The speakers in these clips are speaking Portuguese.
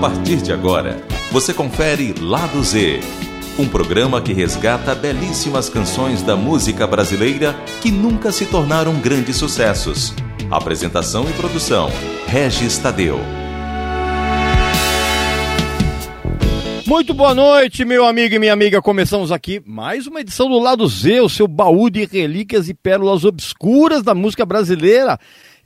partir de agora, você confere Lado Z, um programa que resgata belíssimas canções da música brasileira que nunca se tornaram grandes sucessos. Apresentação e produção: Regis Tadeu. Muito boa noite, meu amigo e minha amiga. Começamos aqui mais uma edição do Lado Z, o seu baú de relíquias e pérolas obscuras da música brasileira.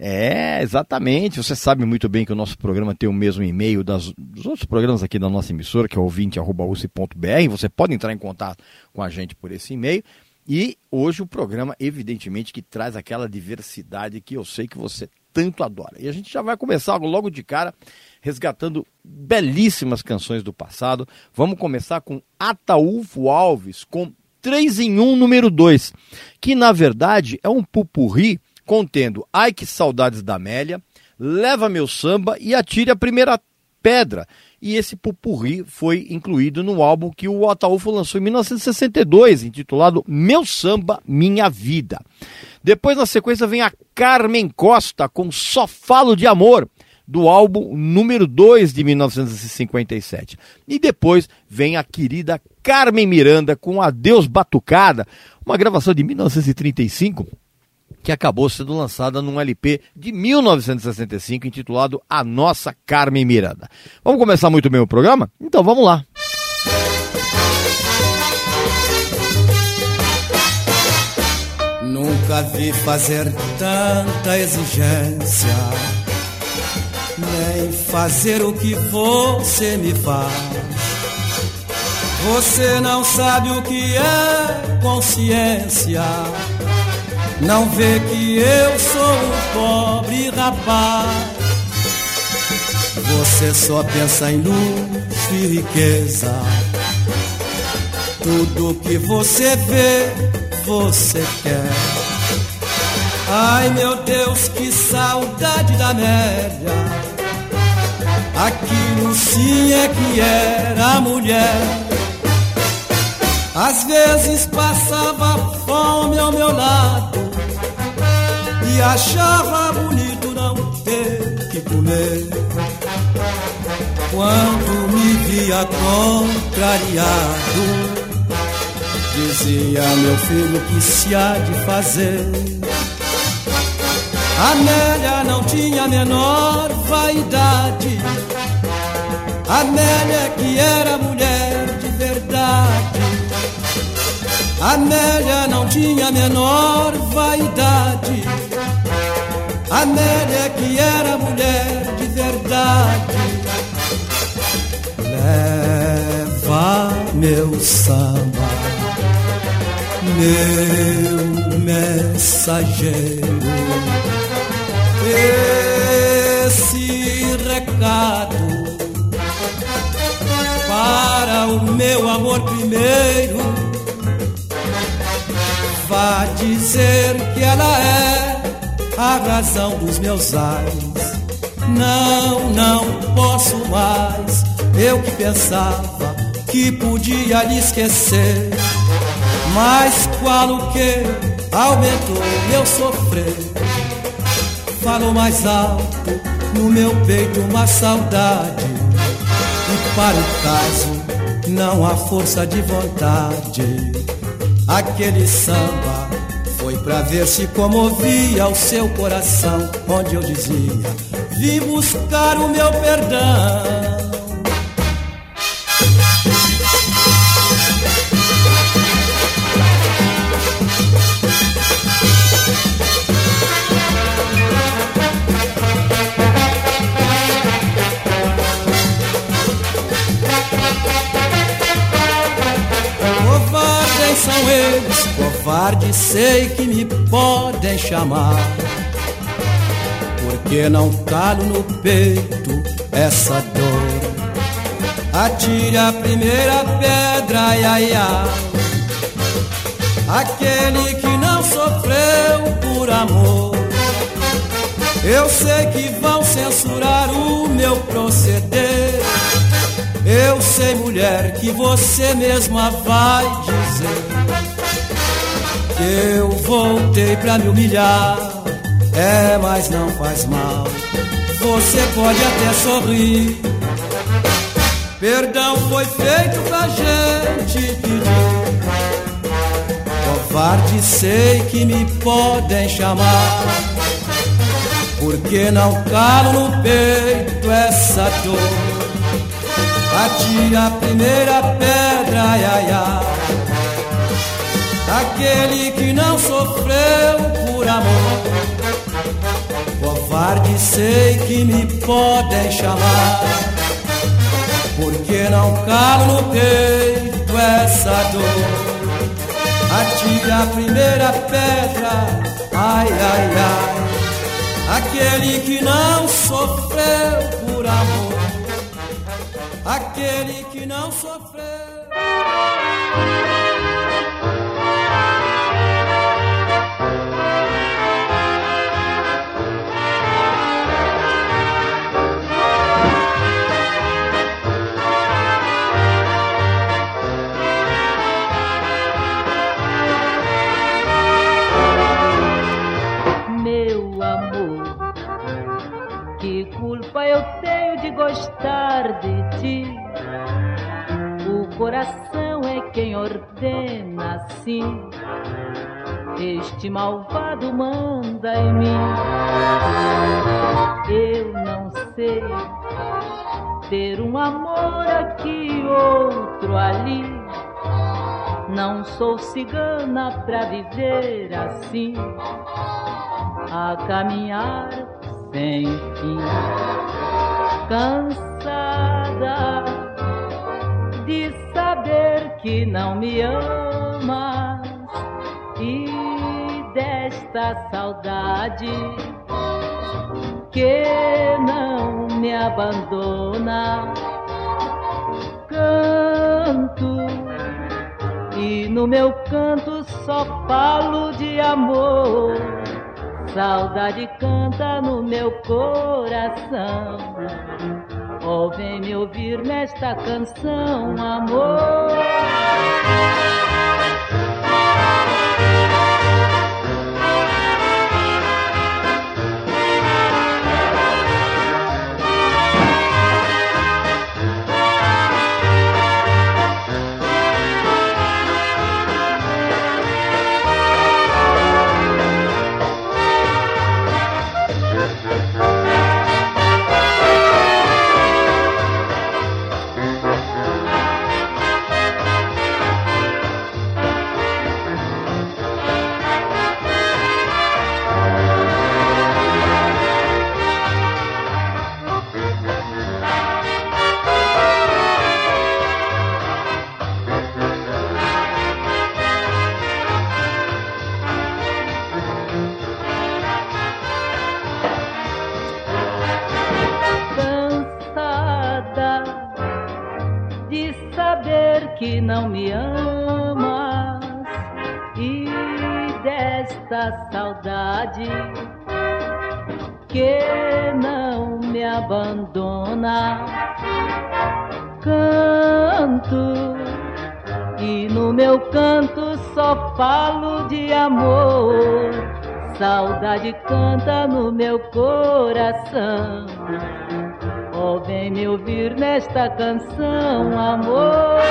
É, exatamente. Você sabe muito bem que o nosso programa tem o mesmo e-mail das, dos outros programas aqui da nossa emissora, que é ouvinte.uc.br. Você pode entrar em contato com a gente por esse e-mail. E hoje o programa, evidentemente, que traz aquela diversidade que eu sei que você tanto adora. E a gente já vai começar logo de cara resgatando belíssimas canções do passado. Vamos começar com Ataúfo Alves, com 3 em 1 número 2, que na verdade é um pupurri contendo Ai que saudades da Amélia, Leva meu samba e Atire a primeira pedra. E esse pupurri foi incluído no álbum que o Ataúfo lançou em 1962, intitulado Meu Samba, Minha Vida. Depois, na sequência, vem a Carmen Costa com Só Falo de Amor do álbum número 2 de 1957. E depois vem a querida Carmen Miranda com Adeus Batucada, uma gravação de 1935 que acabou sendo lançada num LP de 1965 intitulado A Nossa Carmen Miranda. Vamos começar muito bem o programa? Então vamos lá. Nunca vi fazer tanta exigência nem fazer o que você me faz. Você não sabe o que é consciência, não vê que eu sou um pobre rapaz. Você só pensa em luxo e riqueza. Tudo que você vê, você quer. Ai meu Deus, que saudade da Amélia Aquilo sim é que era mulher. Às vezes passava fome ao meu lado e achava bonito não ter que comer. Quando me via contrariado, dizia meu filho que se há de fazer. Amélia não tinha a menor vaidade. Amélia que era mulher de verdade. Amélia não tinha a menor vaidade. Amélia que era mulher de verdade. Leva meu samba, meu mensageiro esse recado para o meu amor primeiro. Vá dizer que ela é a razão dos meus ais. Não, não posso mais. Eu que pensava que podia lhe esquecer. Mas qual o que aumentou meu sofrer? falou mais alto no meu peito uma saudade. E para o caso, não há força de vontade. Aquele samba pra ver se comovia o seu coração, onde eu dizia: Vim buscar o meu perdão. são eles, covardes sei que me podem chamar. Porque não calo no peito essa dor. Atire a primeira pedra, ai. Aquele que não sofreu por amor. Eu sei que vão censurar o meu proceder. Eu sei, mulher, que você mesma vai dizer eu voltei pra me humilhar. É, mas não faz mal. Você pode até sorrir, Perdão foi feito pra gente pedir. Covarde sei que me podem chamar. Porque não calo no peito essa dor. Bati a primeira pedra, ai, ai, ai. Aquele que não sofreu por amor. Covarde sei que me podem chamar porque não calo no peito essa dor. Atira a primeira pedra, ai, ai, ai, aquele que não sofreu por amor, aquele que não sofreu. Ordena assim. Este malvado manda em mim. Eu não sei ter um amor aqui, outro ali. Não sou cigana pra viver assim, a caminhar sem fim cansada de saber que não me amas e desta saudade que não me abandona. Canto e no meu canto só falo de amor Saudade canta no meu coração. Oh, vem me ouvir nesta canção, amor. Saudade canta no meu coração. Oh, vem me ouvir nesta canção, amor.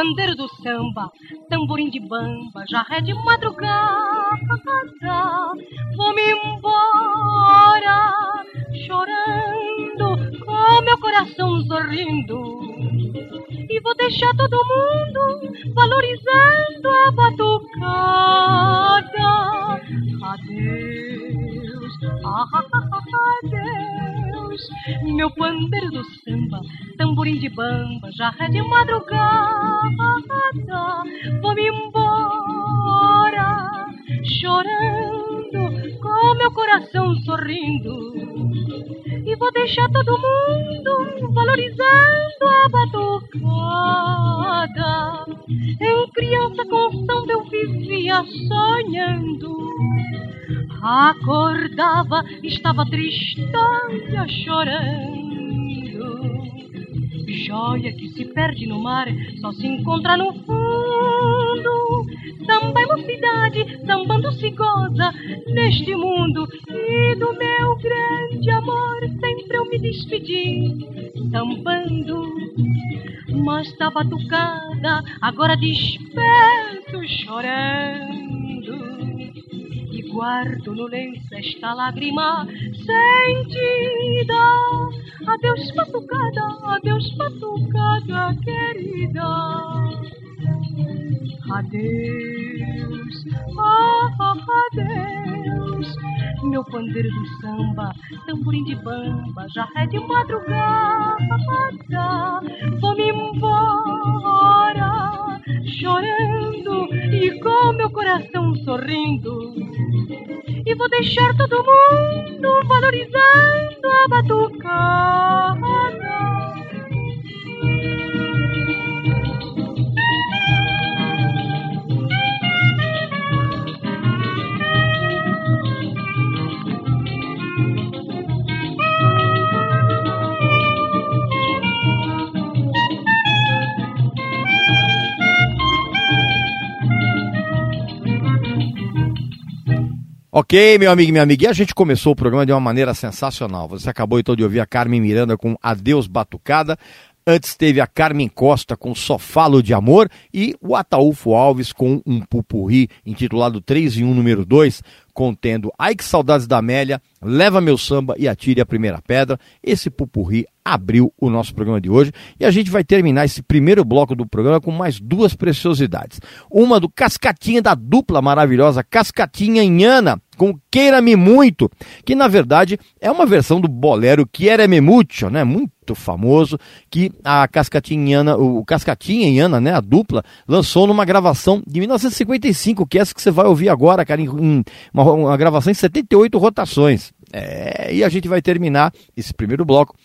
Pandeiro do samba, tamborim de bamba, já é de madrugada. Vou-me embora, chorando, com meu coração sorrindo. E vou deixar todo mundo valorizando a batucada. Adeus, adeus, meu pandeiro do samba tamborim de bamba, é de madrugada. Vou-me embora, chorando, com meu coração sorrindo. E vou deixar todo mundo valorizando a batucada. Em criança com eu vivia sonhando. Acordava, estava tristonha chorando. Joia que se perde no mar, só se encontra no fundo. Samba é mocidade, sambando se goza neste mundo. E do meu grande amor sempre eu me despedi, sambando. Mas tá batucada, agora desperto chorando guardo no lenço esta lágrima sentida. Adeus, batucada, adeus, batucada querida. Adeus, ah, ah, adeus, meu pandeiro do samba, tamborim de bamba, já é de madrugada. Vou-me embora, chorando e com meu coração sorrindo. E vou deixar todo mundo valorizando a batucada. Ok, meu amigo e minha amiga, e a gente começou o programa de uma maneira sensacional. Você acabou então de ouvir a Carmen Miranda com Adeus Batucada. Antes teve a Carmen Costa com Só Falo de Amor e o Ataúfo Alves com um pupurri intitulado 3 em 1 número 2, contendo Ai que saudades da Amélia, Leva meu samba e atire a primeira pedra. Esse pupurri abriu o nosso programa de hoje e a gente vai terminar esse primeiro bloco do programa com mais duas preciosidades. Uma do Cascatinha da dupla maravilhosa Cascatinha Inhana com Queira-me Muito, que na verdade é uma versão do bolero Queira-me Mucho, né? Muito famoso, que a Cascatinha, o Cascatinha Inhana, né, a dupla, lançou numa gravação de 1955, que é essa que você vai ouvir agora, cara, em uma, uma gravação em 78 rotações. É, e a gente vai terminar esse primeiro bloco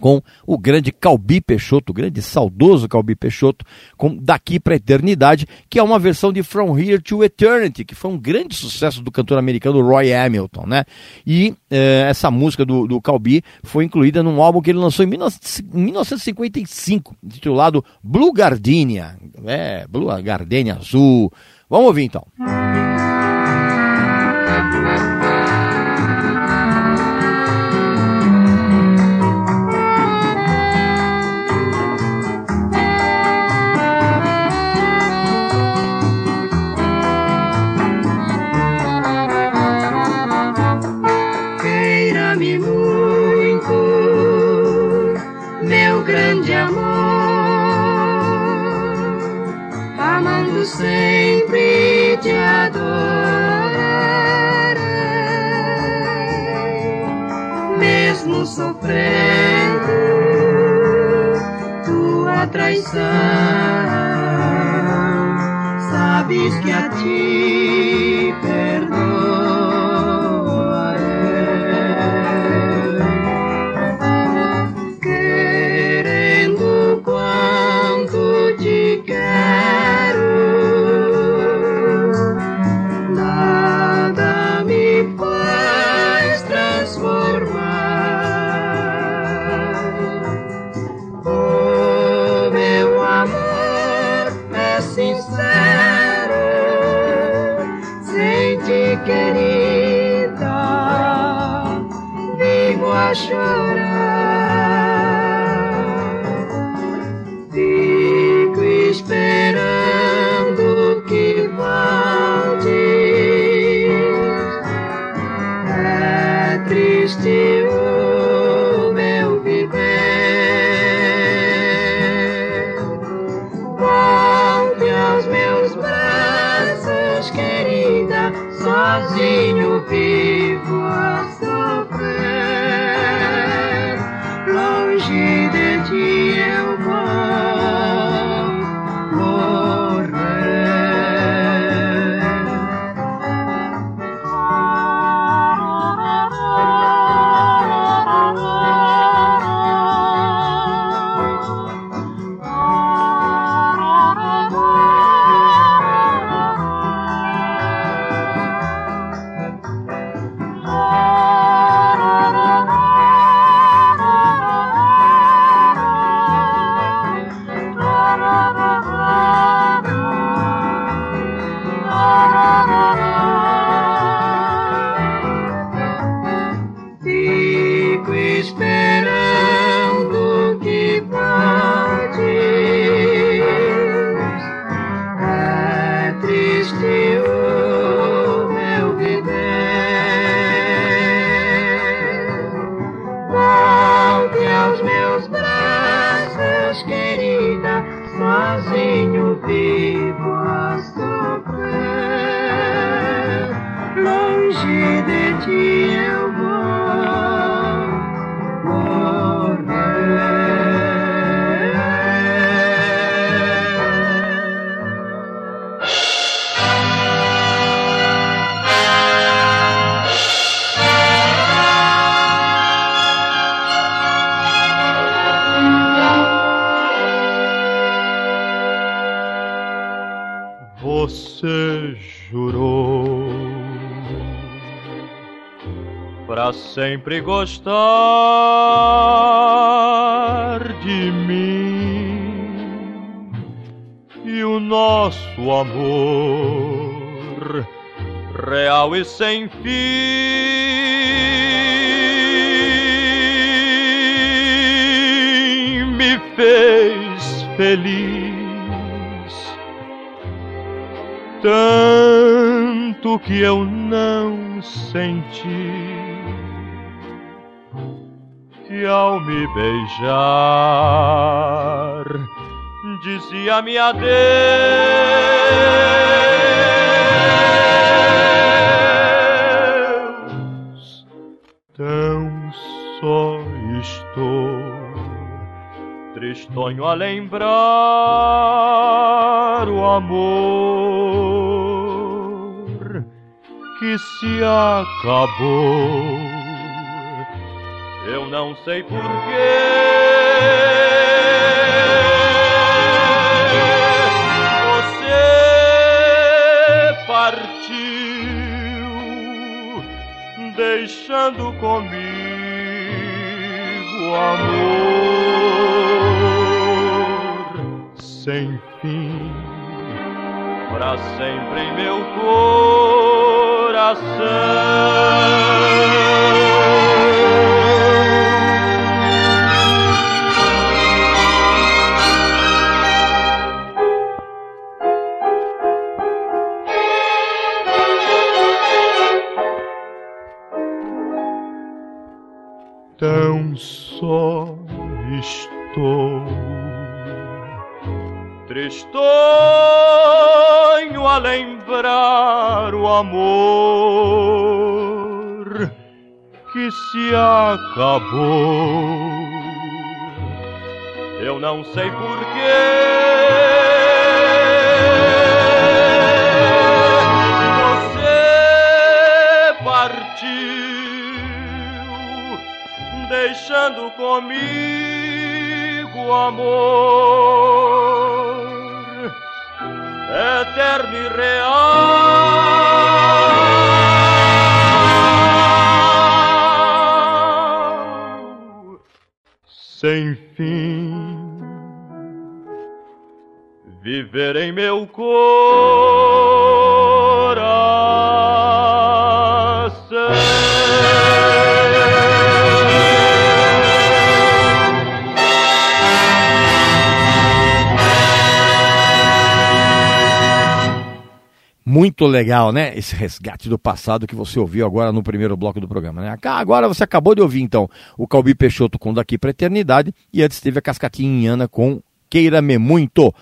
com o grande Calbi Peixoto, o grande saudoso Calbi Peixoto, com Daqui para a Eternidade, que é uma versão de From Here to Eternity, que foi um grande sucesso do cantor americano Roy Hamilton, né? E eh, essa música do, do Calbi foi incluída num álbum que ele lançou em 1955, intitulado Blue Gardenia, é, Blue Gardenia Azul. Vamos ouvir então. Música traição. Sabes que a ti a chorar. Fico esperando que voltes. É triste. Você jurou pra sempre gostar de mim. E o nosso amor real e sem fim me fez feliz tanto que eu não senti que ao me beijar dizia-me adeus. Tão só estou tristonho a lembrar o amor se acabou. Eu não sei porquê. Você partiu, deixando comigo amor sem fim, para sempre em meu coração. Tão só estou tristonho a lembrar o amor que se acabou. Eu não sei porquê. Deixando comigo amor eterno e real, sem fim. Viver em meu coração. Muito legal, né? Esse resgate do passado que você ouviu agora no primeiro bloco do programa, né? Agora você acabou de ouvir, então, o Calbi Peixoto com Daqui pra Eternidade e antes teve a Cascatinha Inhana com Queira-me Muito.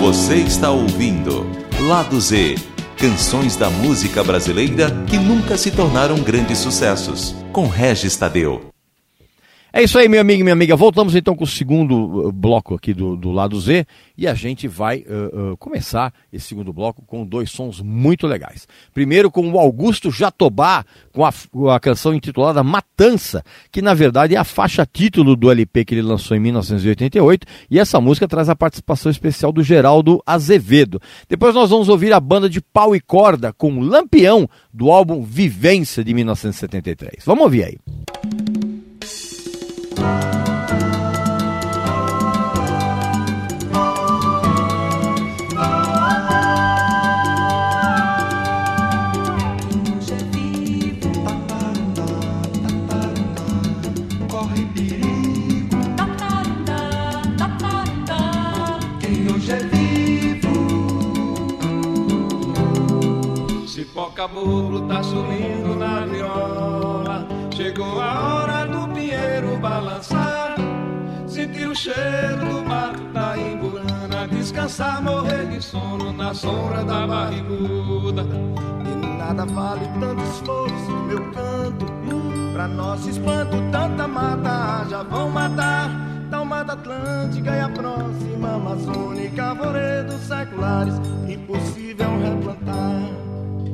Você está ouvindo Lado Z Canções da música brasileira que nunca se tornaram grandes sucessos. Com Regis Tadeu. É isso aí, meu amigo e minha amiga. Voltamos então com o segundo uh, bloco aqui do, do lado Z e a gente vai uh, uh, começar esse segundo bloco com dois sons muito legais. Primeiro com o Augusto Jatobá, com a, a canção intitulada Matança, que na verdade é a faixa título do LP que ele lançou em 1988 e essa música traz a participação especial do Geraldo Azevedo. Depois nós vamos ouvir a banda de pau e corda com Lampião do álbum Vivência de 1973. Vamos ouvir aí. Caboclo tá sumindo na viola. Chegou a hora balançar. Sentir o cheiro do mato da imburana, descansar, morrer de sono na sombra da barriguda. E nada vale tanto esforço do meu canto, pra nosso espanto, tanta mata já vão matar. Tal mata Atlântica e a próxima Amazônica, arvoredos seculares, impossível replantar.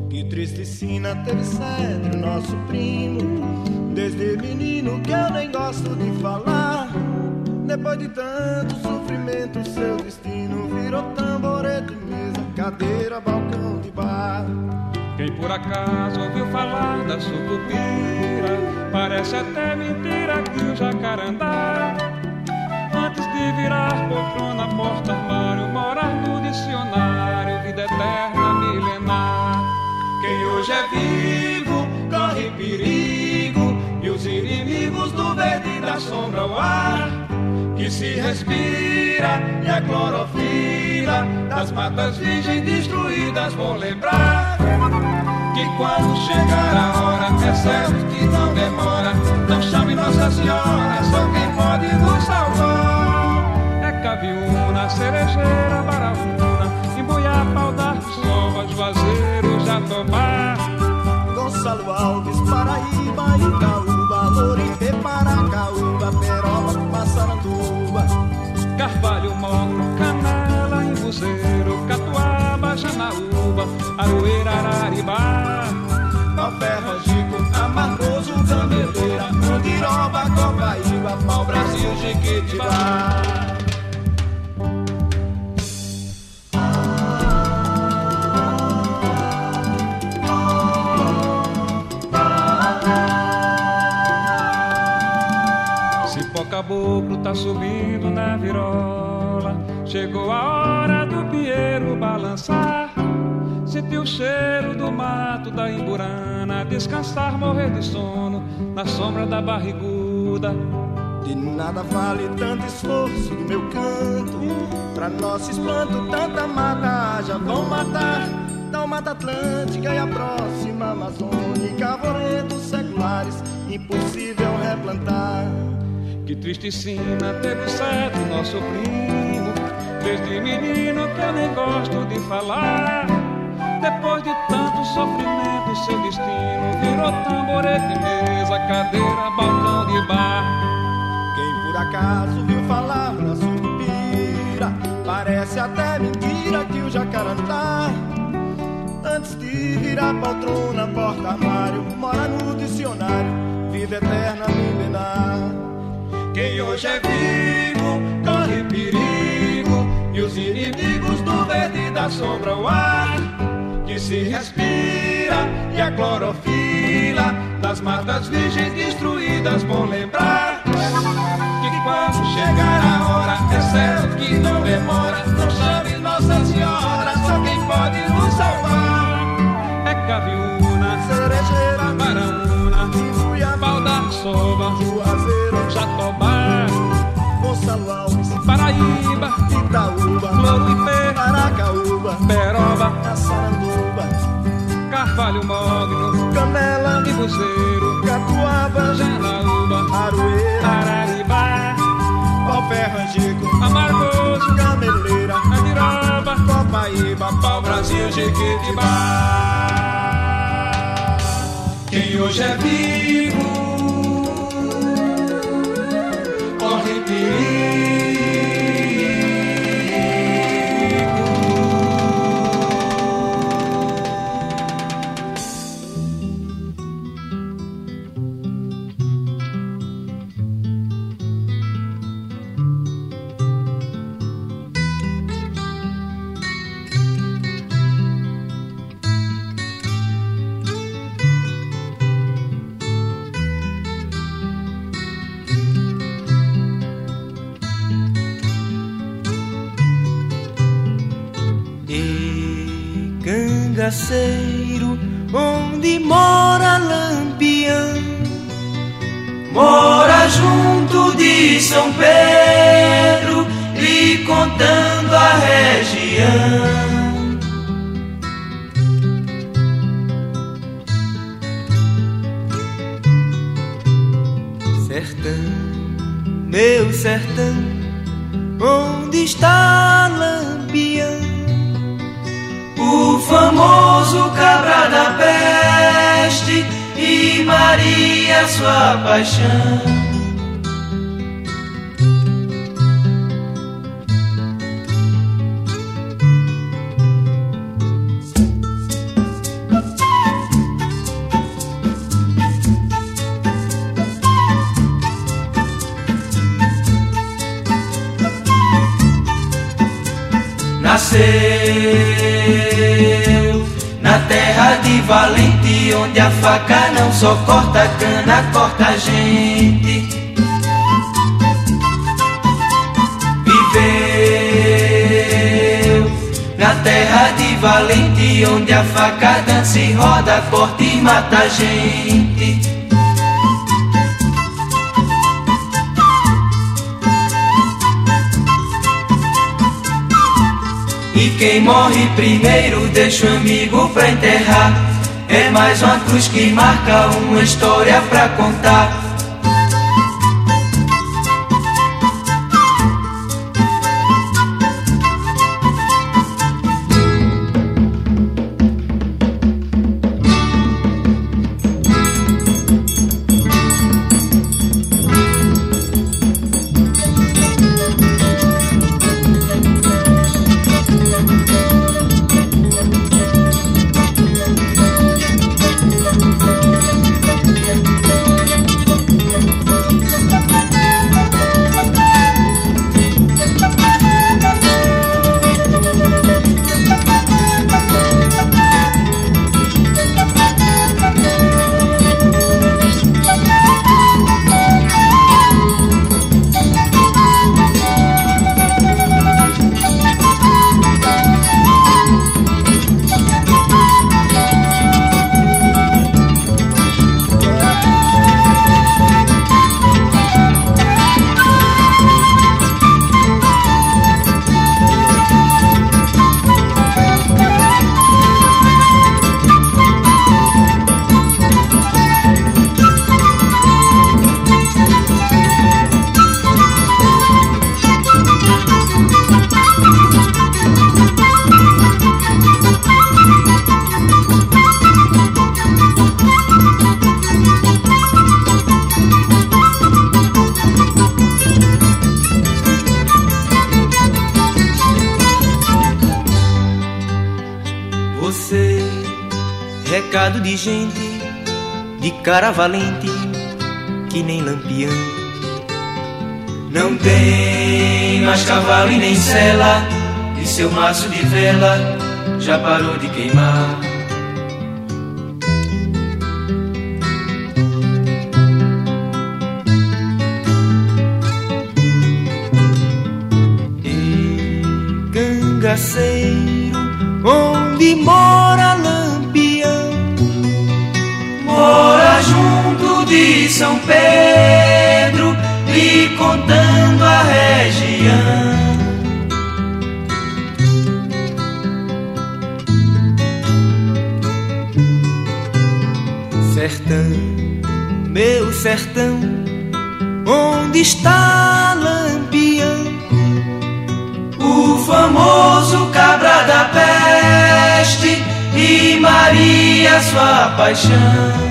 Que triste sina teve cedro, nosso primo. Desde menino que eu nem gosto de falar. Depois de tanto sofrimento, seu destino virou tamborete, mesa, cadeira, balcão de bar. Quem por acaso ouviu falar da sucupira, parece até mentira que o jacarandá. Antes de virar poltrona, porta, armário, morar no dicionário, vida eterna, milenar. Quem hoje é vivo corre perigo da sombra o ar que se respira e a clorofila das matas virgens destruídas. Vão lembrar que quando chegar a hora é certo que não demora. Não chame Nossa Senhora só quem pode nos salvar. É caviúna, cerejeira, baraúna embuiar pau sova, juazeiro, jatobá. Gonçalo Alves, Paraíba, Itaúba, Lorité, Paracaúba, Peroba, Passaranduba. Carvalho, Morro, Canela, Embuzeiro, Catuaba, Janaúba, Aroeira, Araribá. Palferro, Gico, Amargoso, Gameleira, Mandiroba, Copaíba, Pau Brasil, Jiquitibá. Caboclo tá subindo na virola. Chegou a hora do pinheiro balançar. Sentiu o cheiro do mato da imburana. Descansar, morrer de sono na sombra da barriguda. De nada vale tanto esforço do meu canto. Pra nosso espanto, tanta mata já vão matar. Tal mata Atlântica e a próxima Amazônica. Arvoredos seculares, impossível replantar. Que triste sina teve certo nosso primo. Desde menino que eu nem gosto de falar. Depois de tanto sofrimento seu destino Virou tamborete, mesa, cadeira, balcão de bar. Quem por acaso viu falar na sucupira Parece até mentira que o jacarandá. Antes de virar poltrona, porta-armário Mora no dicionário, vida eterna milenar quem hoje é vivo corre perigo. E os inimigos do verde da sombra o ar que se respira. E a clorofila das matas virgens destruídas vão lembrar que quando chegar a hora é certo que não demora. Não chame Nossa Senhora só quem pode nos salvar. É caviúna cerejeira baraúna Ibuiá pau da sova juazeiro. jatobá Paraíba Itaúba Loruipê Paracaúba Peroba Passaranduba Carvalho Mogno Canela Ibuzeiro Catuaba Janaúba Aroeira Araribá Palferro Angico Amargoso Gameleira Andiroba Copaíba Pau Brasil Jequitibá. Quem hoje é vivo cangaceiro, onde mora Lampião, mora junto de São Pedro, lhe contando a região. Sertão, meu sertão Onde está Lampião? O famoso cabra da peste e Maria, sua paixão. nasceu na terra de Valente, onde a faca não só corta cana, corta a gente. Viveu na terra de Valente, onde a faca dança e roda, corta e mata a gente. E quem morre primeiro deixa o amigo pra enterrar. É mais uma cruz que marca uma história pra contar. Valente que nem lampião. Não tem mais cavalo e nem sela, e seu maço de vela já parou de queimar. E cangaceiro, onde mora mora junto de São Pedro, lhe contando a região. Sertão, meu sertão, onde está Lampião? O famoso cabra da peste e Maria, sua paixão.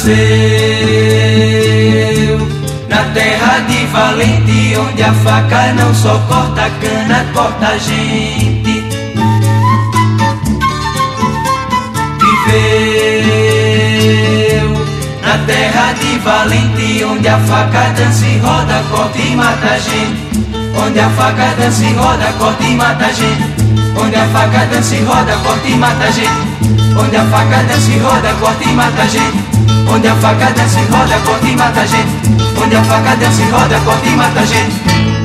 Nasceu na terra de Valente, onde a faca não só corta a cana, corta a gente. Viveu na terra de Valente, onde a faca dança e roda, corta e mata a gente. Onde a faca dança e roda, corta e mata a gente. Onde a faca dança e roda, corta e mata a gente. Onde a faca dança e roda, corta e mata a gente. Onde a faca desce e roda, corta e mata a gente. Onde a faca desce e roda, corta e mata a gente.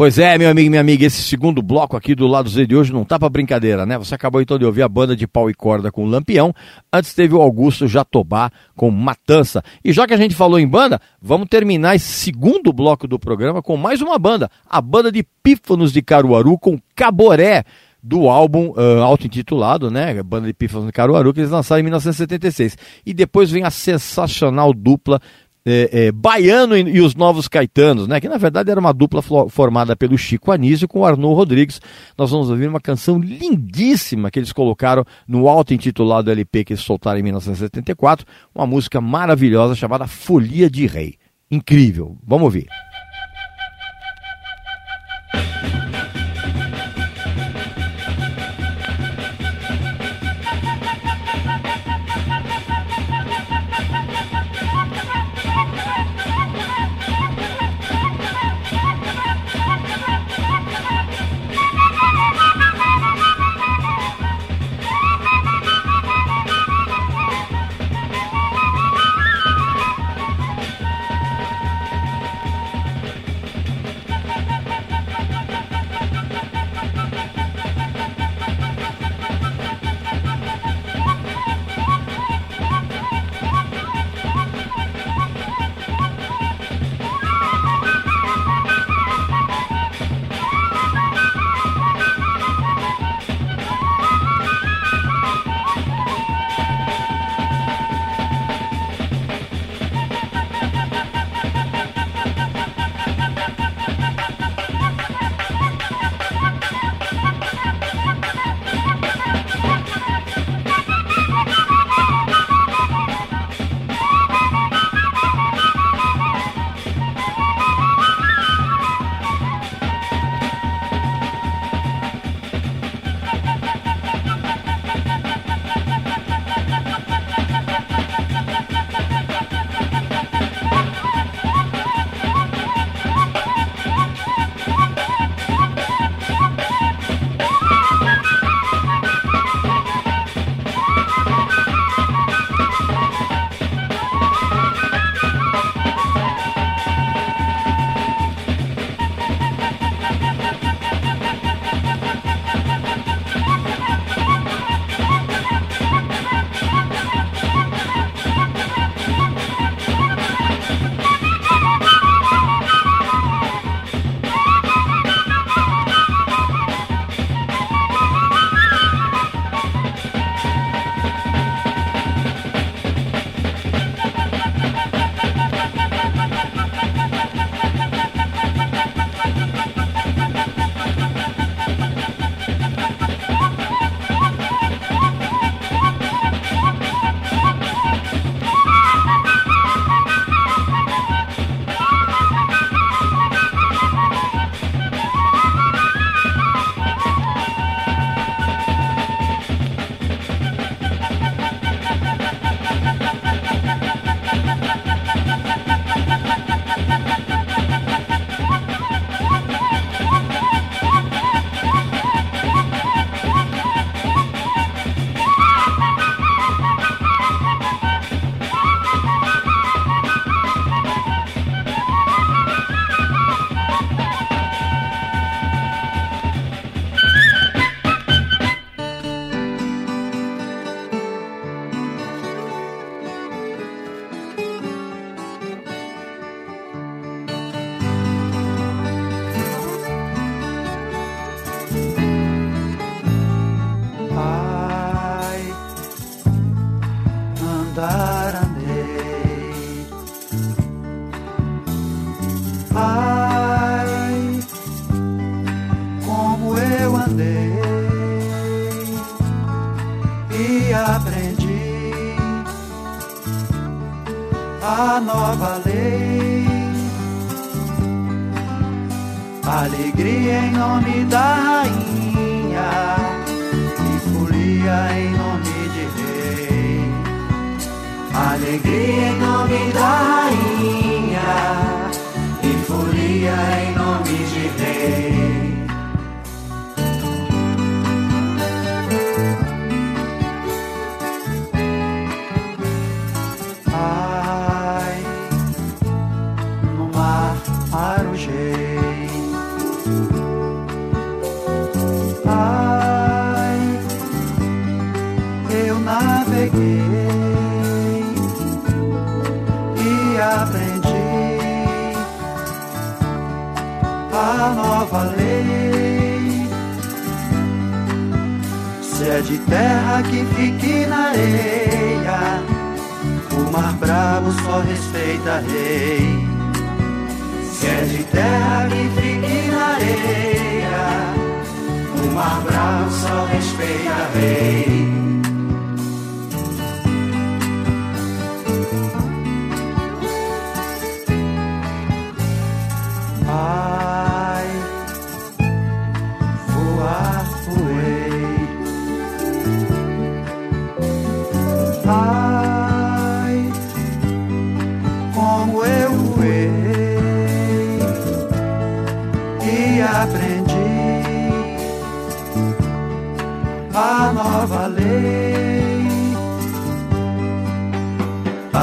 Pois é, meu amigo e minha amiga, esse segundo bloco aqui do lado Z de hoje não tá pra brincadeira, né? Você acabou então de ouvir a banda de pau e corda com Lampião, antes teve o Augusto Jatobá com Matança. E já que a gente falou em banda, vamos terminar esse segundo bloco do programa com mais uma banda, a banda de Pífanos de Caruaru com Caboré do álbum uh, auto-intitulado, né? Banda de Pífanos de Caruaru, que eles lançaram em 1976. E depois vem a sensacional dupla é, é, Baiano e, e, os Novos Caetanos, né? Que na verdade era uma dupla formada pelo Chico Anísio com o Arnaud Rodrigues. Nós vamos ouvir uma canção lindíssima que eles colocaram no auto-intitulado LP que eles soltaram em 1974, uma música maravilhosa chamada Folia de Rei. Incrível. Vamos ouvir.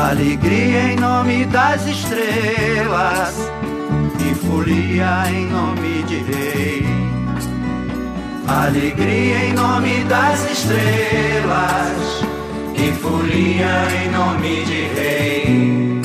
Alegria em nome das estrelas e folia em nome de rei. Alegria em nome das estrelas e folia em nome de rei.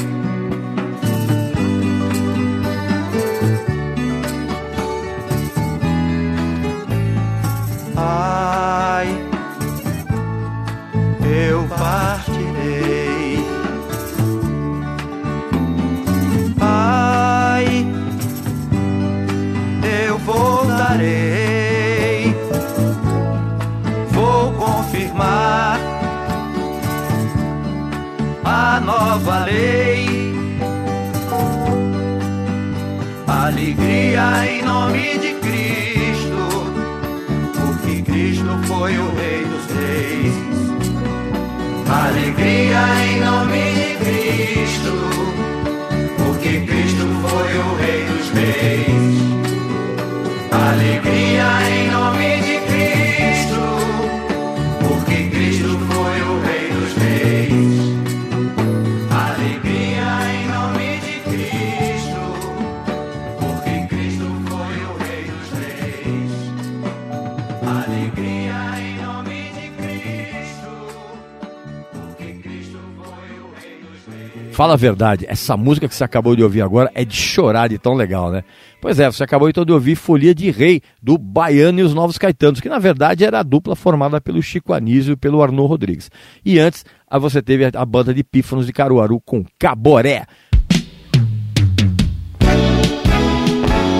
Fala a verdade, essa música que você acabou de ouvir agora é de chorar de tão legal, né? Pois é, você acabou então de ouvir Folia de Rei, do Baiano e os Novos Caetanos, que na verdade era a dupla formada pelo Chico Anísio e pelo Arnaud Rodrigues. E antes, você teve a banda de Pífanos de Caruaru com Caboré.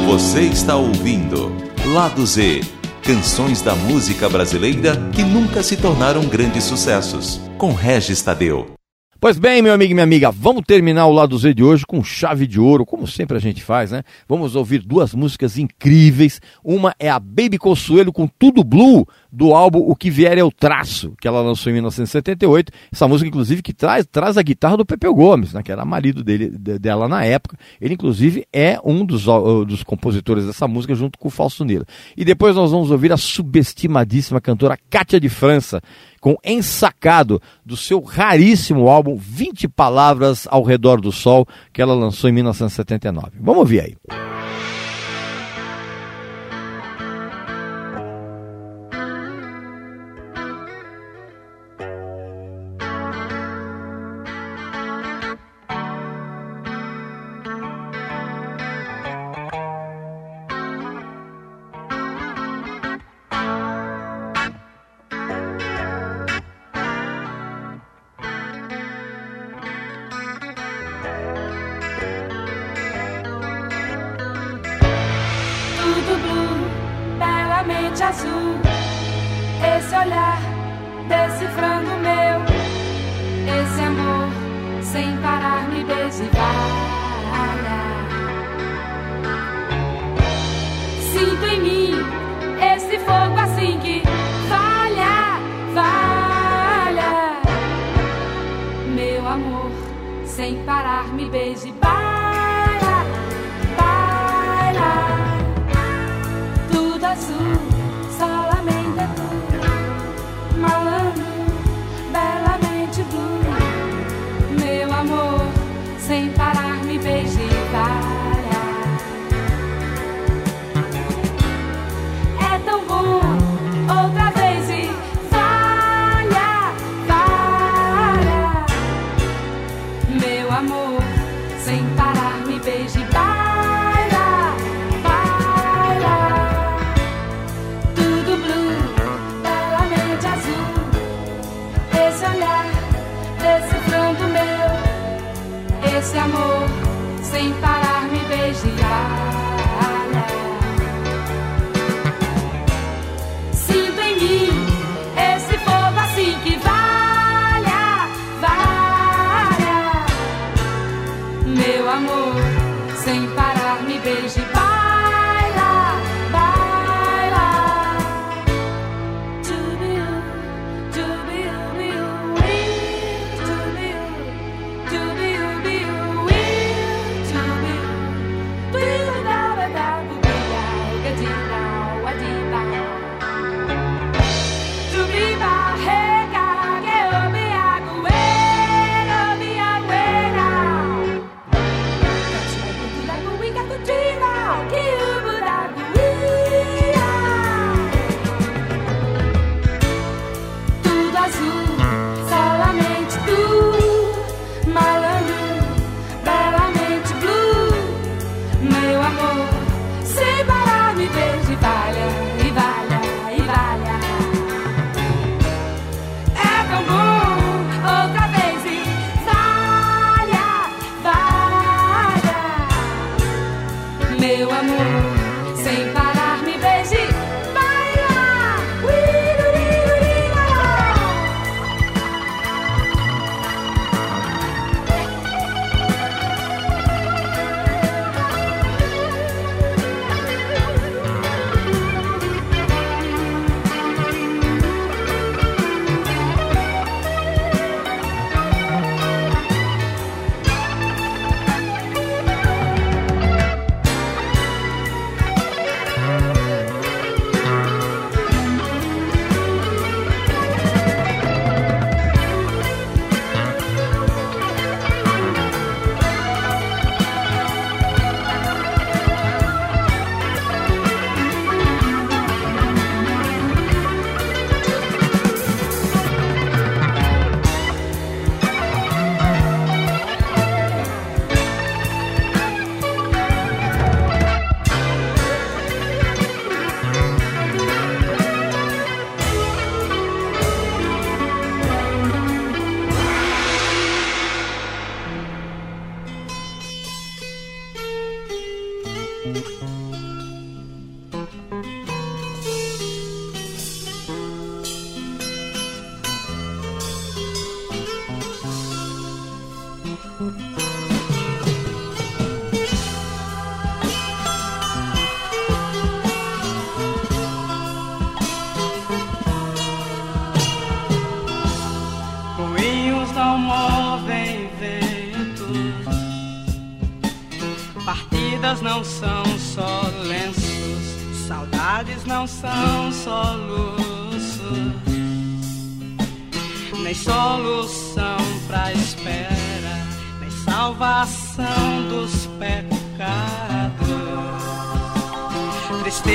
Você está ouvindo Lado Z, canções da música brasileira que nunca se tornaram grandes sucessos, com Regis Tadeu. Pois bem, meu amigo e minha amiga, vamos terminar o lado Z de hoje com chave de ouro, como sempre a gente faz, né? Vamos ouvir duas músicas incríveis. Uma é a Baby Consuelo com Tudo Blue, do álbum O Que Vier é o Traço, que ela lançou em 1978. Essa música, inclusive, que traz, traz a guitarra do Pepeu Gomes, né? Que era marido dele, de- dela na época. Ele, inclusive, é um dos, ó, dos compositores dessa música, junto com o Falso Nilo. E depois nós vamos ouvir a subestimadíssima cantora Cátia de França, com Ensacado, do seu raríssimo álbum 20 Palavras ao Redor do Sol, que ela lançou em 1979. Vamos ouvir aí. Sem parar me beija valha. Sinto em mim esse fogo assim que falha, falha. Meu amor sem parar me beija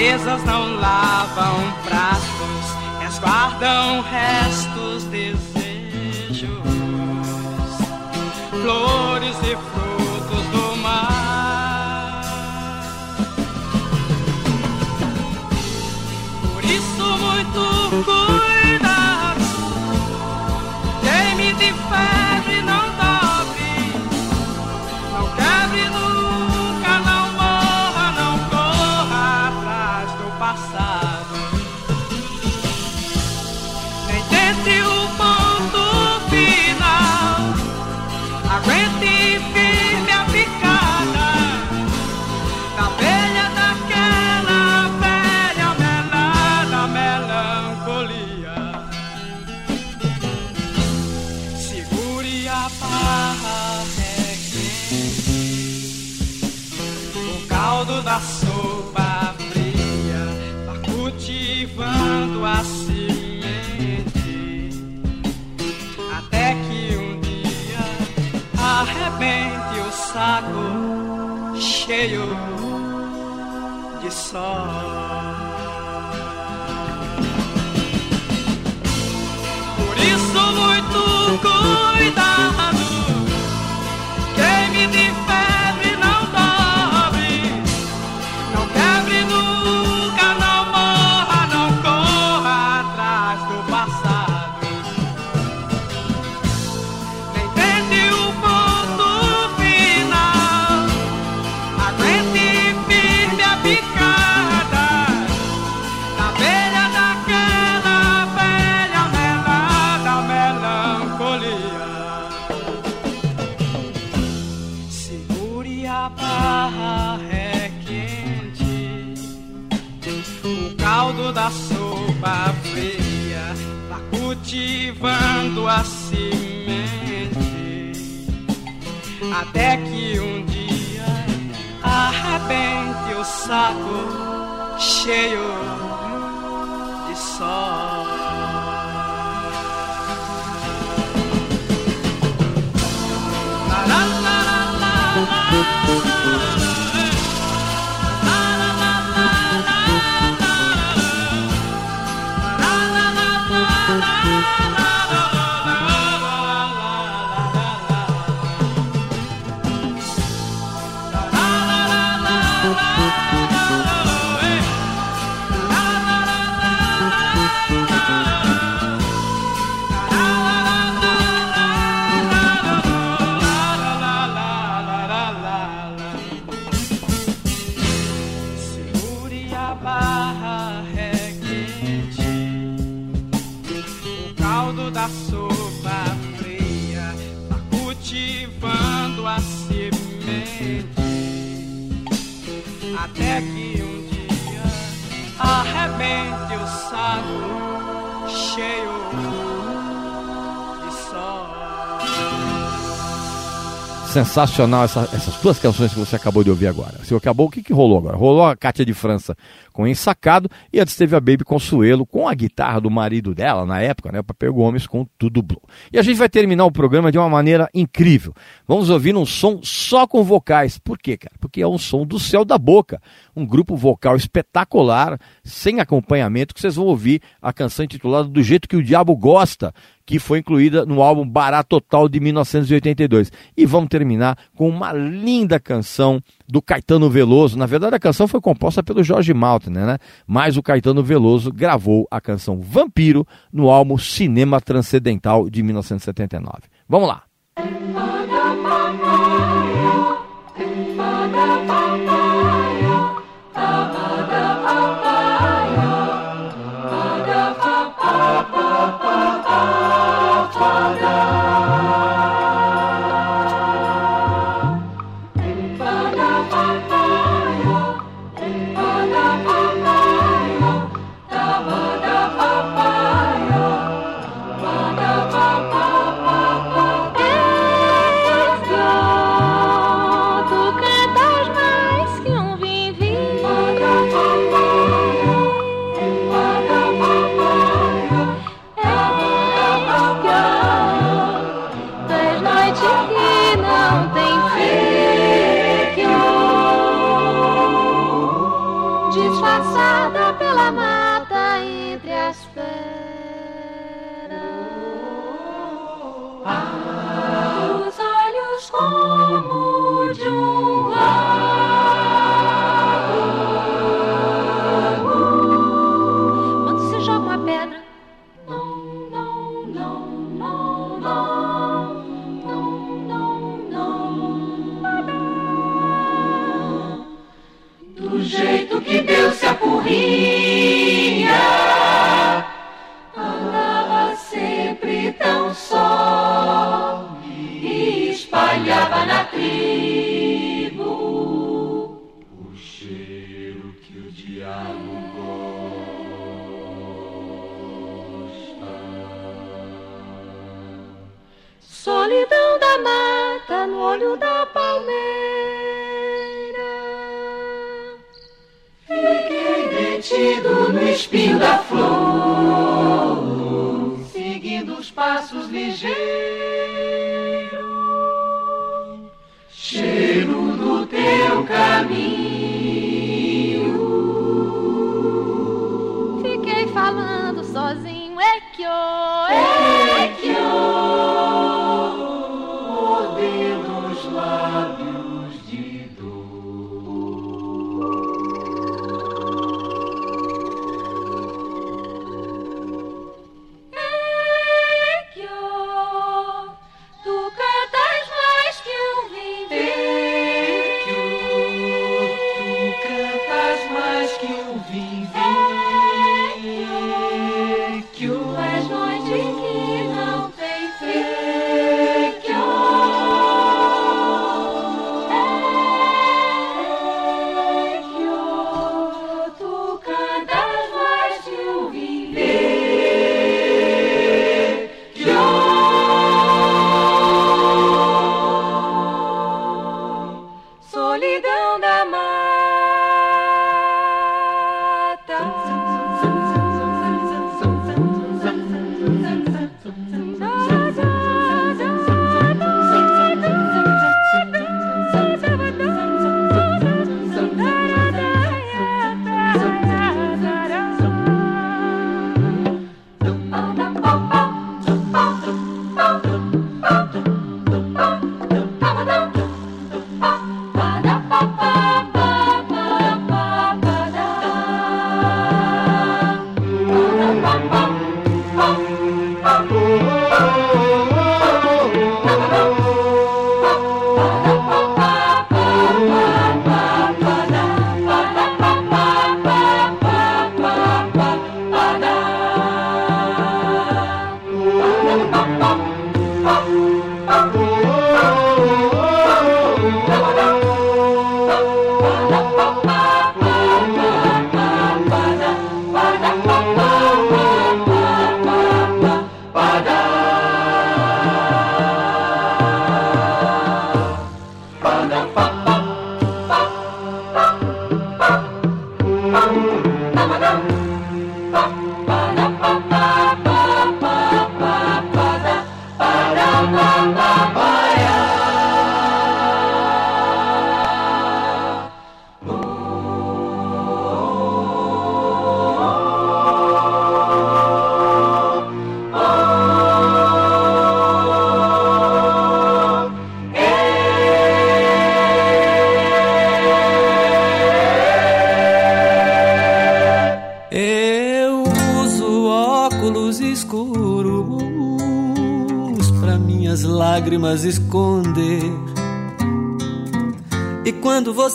mesas não lavam pratos, resguardam restos desejos, flores e frutos do mar. Por isso, muito cuidado, queime de ferro não dobre, não quebre no repente o saco cheio de sol. Até que um dia arrebente o saco cheio da sopa fria tá cultivando a semente, até que um dia arrebente o saco cheio de sol. Sensacional essa- essas duas canções que você acabou de ouvir agora. Se acabou, o que, que rolou agora? Rolou a Cátia de França com Ensacado e antes teve a Baby Consuelo com a guitarra do marido dela, na época, né? o Papel Gomes, com Tudo Blue. E a gente vai terminar o programa de uma maneira incrível. Vamos ouvir um som só com vocais. Por quê, cara? Porque é um som do céu da boca. Um grupo vocal espetacular, sem acompanhamento, que vocês vão ouvir a canção intitulada Do Jeito que o Diabo Gosta, que foi incluída no álbum Bará Total de 1982. E vamos terminar com uma linda canção do Caetano Veloso. Na verdade, a canção foi composta pelo Jorge Maltner, né? Mas o Caetano Veloso gravou a canção Vampiro no álbum Cinema Transcendental de 1979. Vamos lá.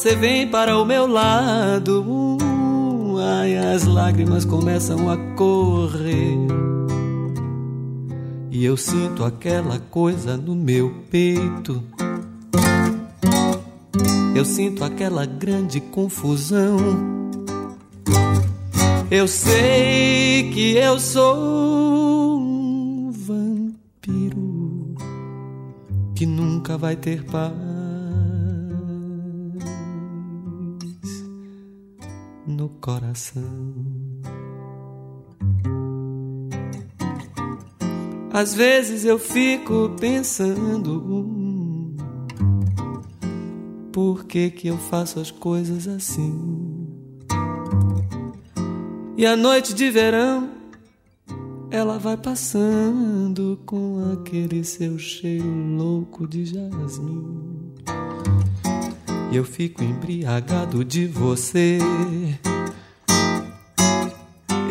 Você vem para o meu lado, ai, as lágrimas começam a correr. E eu sinto aquela coisa no meu peito. Eu sinto aquela grande confusão. Eu sei que eu sou um vampiro que nunca vai ter paz coração. Às vezes eu fico pensando por que que eu faço as coisas assim. E a noite de verão ela vai passando com aquele seu cheiro louco de jasmim. E eu fico embriagado de você.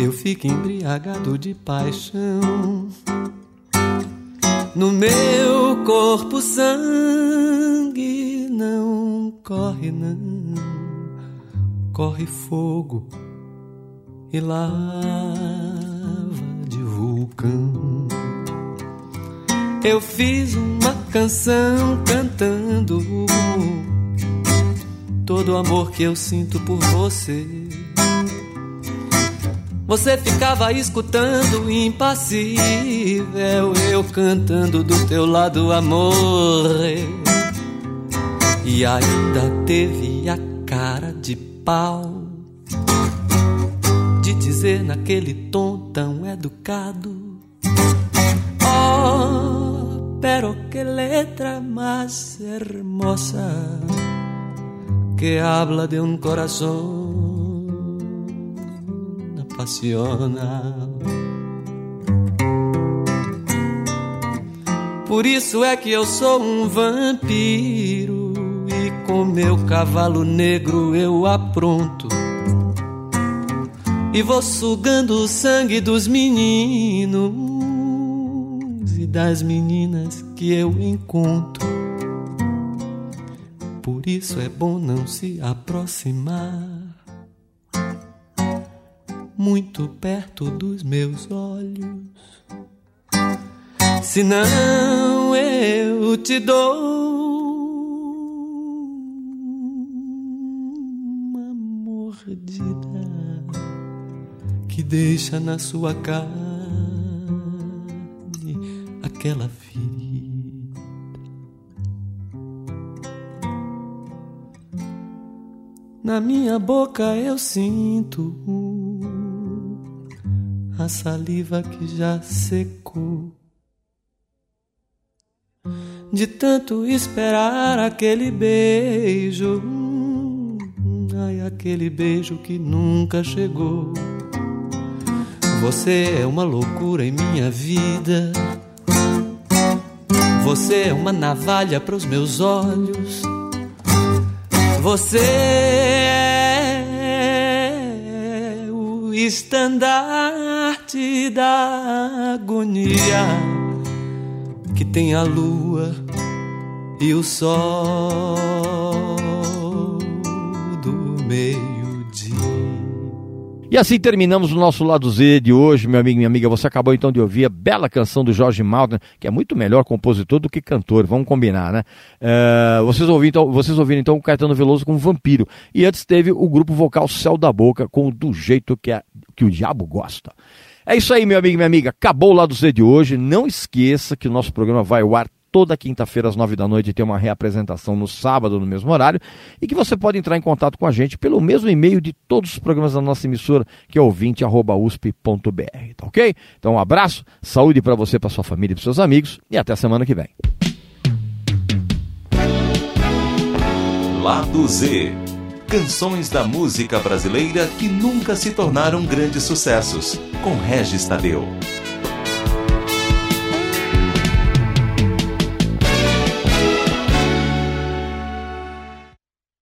Eu fico embriagado de paixão. No meu corpo sangue não corre não, corre fogo e lava de vulcão. Eu fiz uma canção cantando todo o amor que eu sinto por você. Você ficava escutando impassível, eu cantando do teu lado, amor. E ainda teve a cara de pau de dizer naquele tom tão educado: Oh, pero que letra más hermosa que habla de un corazón apasionado. Por isso é que eu sou um vampiro e com meu cavalo negro eu apronto e vou sugando o sangue dos meninos e das meninas que eu encontro. Por isso é bom não se aproximar muito perto dos meus olhos. Senão eu te dou uma mordida que deixa na sua carne aquela ferida. Na minha boca eu sinto saliva que já secou. De tanto esperar aquele beijo, ai, aquele beijo que nunca chegou. Você é uma loucura em minha vida. Você é uma navalha para os meus olhos. Você é o estandarte da agonia que tem a lua e o sol do meio. E assim terminamos o nosso lado Z de hoje, meu amigo e minha amiga. Você acabou então de ouvir a bela canção do Jorge Malta, que é muito melhor compositor do que cantor, vamos combinar, né? Uh, vocês, ouviram, então, vocês ouviram então o Caetano Veloso com Vampiro. E antes teve o grupo vocal Céu da Boca com Do Jeito que, é, que o Diabo Gosta. É isso aí, meu amigo e minha amiga. Acabou o lado Z de hoje. Não esqueça que o nosso programa vai ao ar toda quinta-feira às nove da noite tem uma reapresentação no sábado no mesmo horário e que você pode entrar em contato com a gente pelo mesmo e-mail de todos os programas da nossa emissora, que é ouvinte@usp.br, tá OK? Então um abraço, saúde para você, para sua família e para seus amigos e até a semana que vem. Lado Z. Canções da música brasileira que nunca se tornaram grandes sucessos, com Regis Tadeu.